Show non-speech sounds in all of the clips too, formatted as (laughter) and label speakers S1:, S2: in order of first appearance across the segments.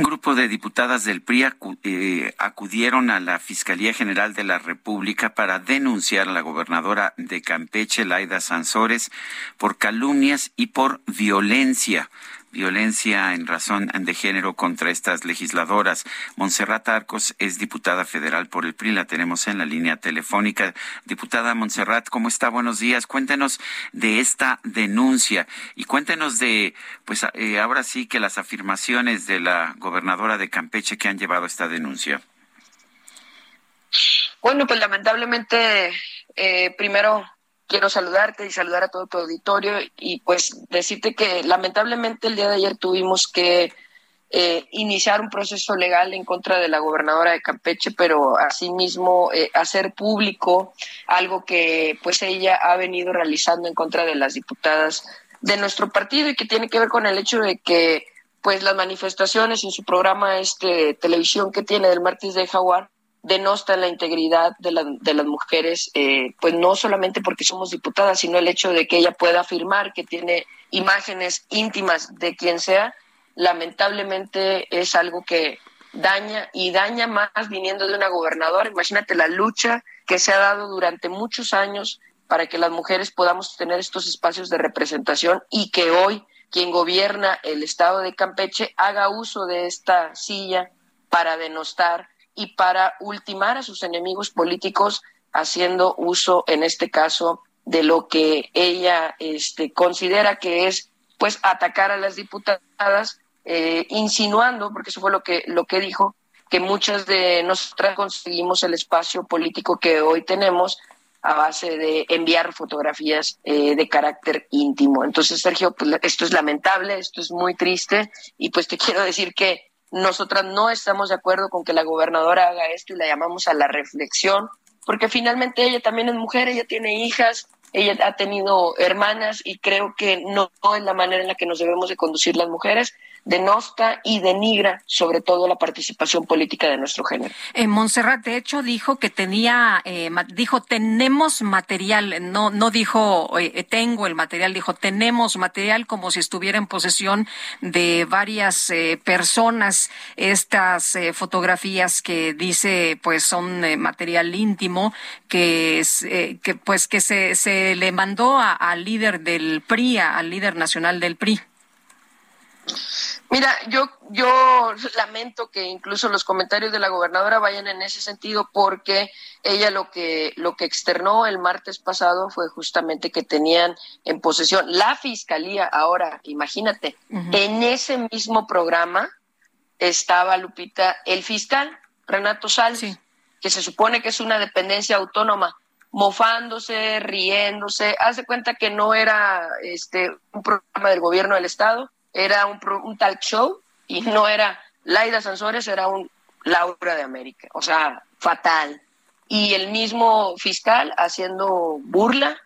S1: Un grupo de diputadas del PRI eh, acudieron a la Fiscalía General de la República para denunciar a la gobernadora de Campeche, Laida Sansores, por calumnias y por violencia violencia en razón de género contra estas legisladoras. Montserrat Arcos es diputada federal por el PRI, la tenemos en la línea telefónica. Diputada Montserrat, ¿cómo está? Buenos días. Cuéntenos de esta denuncia y cuéntenos de, pues eh, ahora sí que las afirmaciones de la gobernadora de Campeche que han llevado esta denuncia.
S2: Bueno, pues lamentablemente, eh, primero quiero saludarte y saludar a todo tu auditorio y pues decirte que lamentablemente el día de ayer tuvimos que eh, iniciar un proceso legal en contra de la gobernadora de Campeche, pero asimismo eh, hacer público algo que pues ella ha venido realizando en contra de las diputadas de nuestro partido y que tiene que ver con el hecho de que pues las manifestaciones en su programa este televisión que tiene del martes de Jaguar denosta la integridad de, las mujeres, eh, pues no solamente porque somos diputadas, sino el hecho de que ella pueda afirmar que tiene imágenes íntimas de quien sea, lamentablemente es algo que daña y daña más viniendo de una gobernadora. Imagínate la lucha que se ha dado durante muchos años para que las mujeres podamos tener estos espacios de representación y que hoy quien gobierna el estado de Campeche haga uso de esta silla para denostar y para ultimar a sus enemigos políticos haciendo uso, en este caso, de lo que ella este, considera que es pues atacar a las diputadas, eh, insinuando, porque eso fue lo que, lo que dijo, que muchas de nosotras conseguimos el espacio político que hoy tenemos a base de enviar fotografías eh, de carácter íntimo. Entonces, Sergio, pues, esto es lamentable, esto es muy triste y pues te (laughs) quiero decir que nosotras no estamos de acuerdo con que la gobernadora haga esto y la llamamos a la reflexión, porque finalmente ella también es mujer, ella tiene hijas, ella ha tenido hermanas y creo que no, es la manera en la que nos debemos de conducir las mujeres denosta y denigra sobre todo la participación política de nuestro género.
S3: Eh, Montserrat, de hecho, dijo que tenía, eh, dijo, tenemos material, no, no dijo, eh, tengo el material, dijo, tenemos material como si estuviera en posesión de varias personas. Estas fotografías que dice, pues, son material íntimo, que, que pues, que se, se le mandó al líder del PRI, al líder nacional del PRI.
S2: Mira, yo, yo lamento que incluso los comentarios de la gobernadora vayan en ese sentido porque ella lo que, lo que externó el martes pasado fue justamente que tenían en posesión la fiscalía. Ahora, imagínate, en ese mismo programa estaba Lupita, el fiscal Renato Salsi, que se supone que es una dependencia autónoma mofándose, riéndose, hace cuenta que no era este un programa del gobierno del estado, era un, un talk show y no era Laida Sansores, era un Laura de América, o sea, fatal. Y el mismo fiscal haciendo burla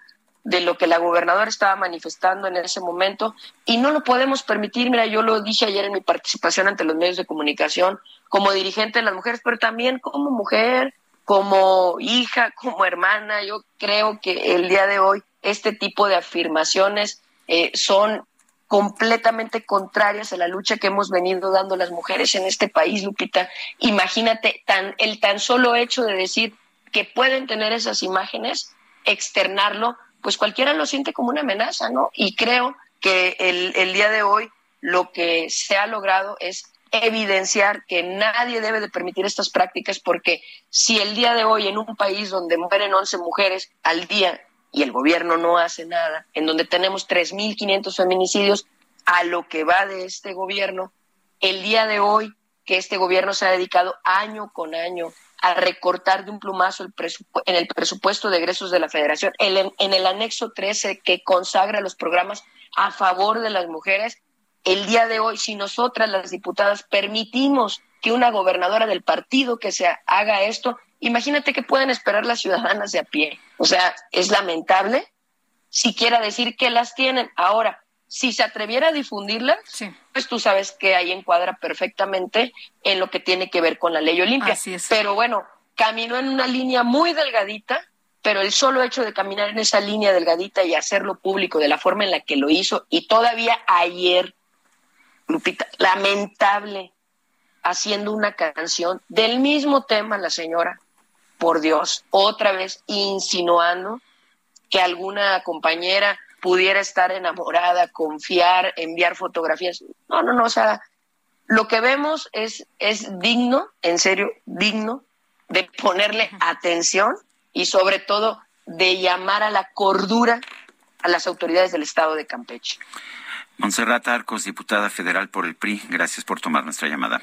S2: de lo que la gobernadora estaba manifestando en ese momento y no lo podemos permitir. Mira, yo lo dije ayer en mi participación ante los medios de comunicación como dirigente de las mujeres, pero también como mujer, como hija, como hermana. Yo creo que el día de hoy este tipo de afirmaciones eh, son completamente contrarias a la lucha que hemos venido dando las mujeres en este país, Lupita. Imagínate tan, el tan solo hecho de decir que pueden tener esas imágenes, externarlo, pues cualquiera lo siente como una amenaza, ¿no? Y creo que el, el día de hoy lo que se ha logrado es evidenciar que nadie debe de permitir estas prácticas porque si el día de hoy en un país donde mueren 11 mujeres al día y el gobierno no hace nada, en donde tenemos 3.500 feminicidios a lo que va de este gobierno, el día de hoy que este gobierno se ha dedicado año con año a recortar de un plumazo el en el presupuesto de egresos de la federación, en el anexo 13 que consagra los programas a favor de las mujeres, el día de hoy, si nosotras las diputadas permitimos que una gobernadora del partido que se haga esto, imagínate que pueden esperar las ciudadanas de a pie. O sea, es lamentable siquiera decir que las tienen. Ahora, si se atreviera a difundirlas, pues tú sabes que ahí encuadra perfectamente en lo que tiene que ver con la ley Olimpia. Pero bueno, caminó en una línea muy delgadita, pero el solo hecho de caminar en esa línea delgadita y hacerlo público de la forma en la que lo hizo, y todavía ayer, Lupita, lamentable, haciendo una canción del mismo tema la señora, por Dios, otra vez insinuando que alguna compañera pudiera estar enamorada, confiar, enviar fotografías. No, no, no, o sea, lo que vemos es, es digno, en serio, digno de ponerle atención y sobre todo de llamar a la cordura a las autoridades del Estado de Campeche.
S1: Monserrat Arcos, diputada federal por el PRI, gracias por tomar nuestra llamada.